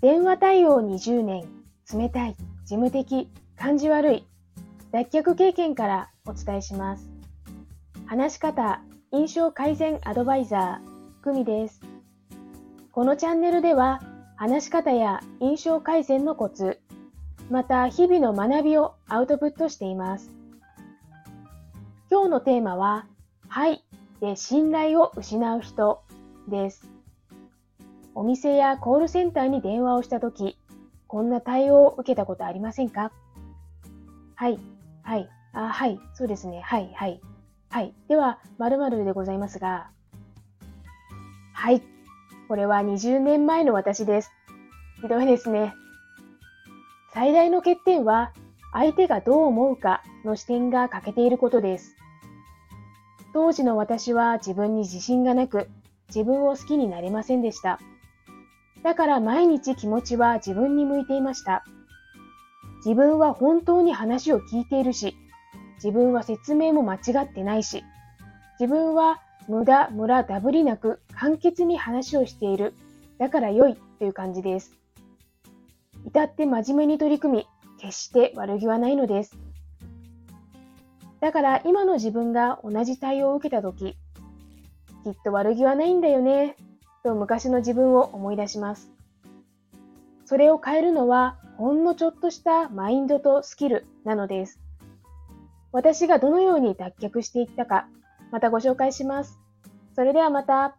電話対応20年、冷たい、事務的、感じ悪い、脱却経験からお伝えします。話し方、印象改善アドバイザー、久美です。このチャンネルでは、話し方や印象改善のコツ、また日々の学びをアウトプットしています。今日のテーマは、はいで信頼を失う人です。お店やコールセンターに電話をしたとき、こんな対応を受けたことありませんか？はい、はい、あ、はい、そうですね、はい、はい、はい。では、〇〇でございますが、はい、これは20年前の私です。ひどいですね。最大の欠点は、相手がどう思うかの視点が欠けていることです。当時の私は自分に自信がなく、自分を好きになれませんでした。だから毎日気持ちは自分に向いていました。自分は本当に話を聞いているし、自分は説明も間違ってないし、自分は無駄、ムラ、ダブりなく簡潔に話をしている。だから良いという感じです。至って真面目に取り組み、決して悪気はないのです。だから今の自分が同じ対応を受けたとき、きっと悪気はないんだよね、と昔の自分を思い出します。それを変えるのはほんのちょっとしたマインドとスキルなのです。私がどのように脱却していったか、またご紹介します。それではまた。